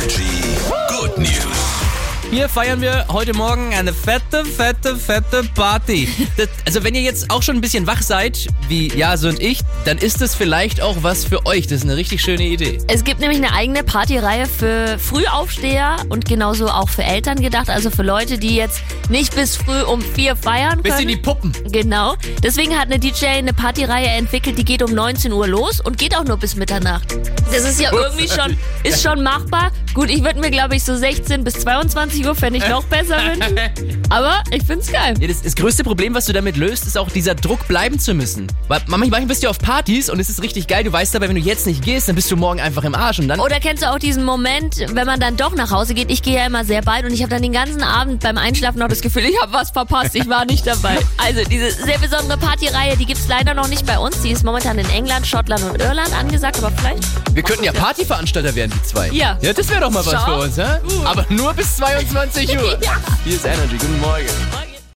Energy. Hier feiern wir heute Morgen eine fette, fette, fette Party. Das, also wenn ihr jetzt auch schon ein bisschen wach seid, wie Jase und ich, dann ist das vielleicht auch was für euch. Das ist eine richtig schöne Idee. Es gibt nämlich eine eigene Partyreihe für Frühaufsteher und genauso auch für Eltern gedacht, also für Leute, die jetzt nicht bis früh um vier feiern können. die Puppen. Genau. Deswegen hat eine DJ eine Partyreihe entwickelt, die geht um 19 Uhr los und geht auch nur bis Mitternacht. Das ist ja irgendwie schon, ist schon machbar. Gut, ich würde mir, glaube ich, so 16 bis 22 Uhr fände ich noch besser wünschen. Aber ich find's geil. Ja, das, das größte Problem, was du damit löst, ist auch dieser Druck, bleiben zu müssen. Weil manchmal bist du auf Partys und es ist richtig geil. Du weißt aber, wenn du jetzt nicht gehst, dann bist du morgen einfach im Arsch. Und dann Oder kennst du auch diesen Moment, wenn man dann doch nach Hause geht? Ich gehe ja immer sehr bald und ich habe dann den ganzen Abend beim Einschlafen noch das Gefühl, ich habe was verpasst, ich war nicht dabei. Also diese sehr besondere Partyreihe, die gibt's leider noch nicht bei uns. Die ist momentan in England, Schottland und Irland angesagt, aber vielleicht. wir könnten ja Partyveranstalter werden, die zwei. Ja. Ja, das wäre doch mal was Schau. für uns, hä? Aber nur bis 22 Uhr. Ja. Hier ist Energy. Guten Morgen.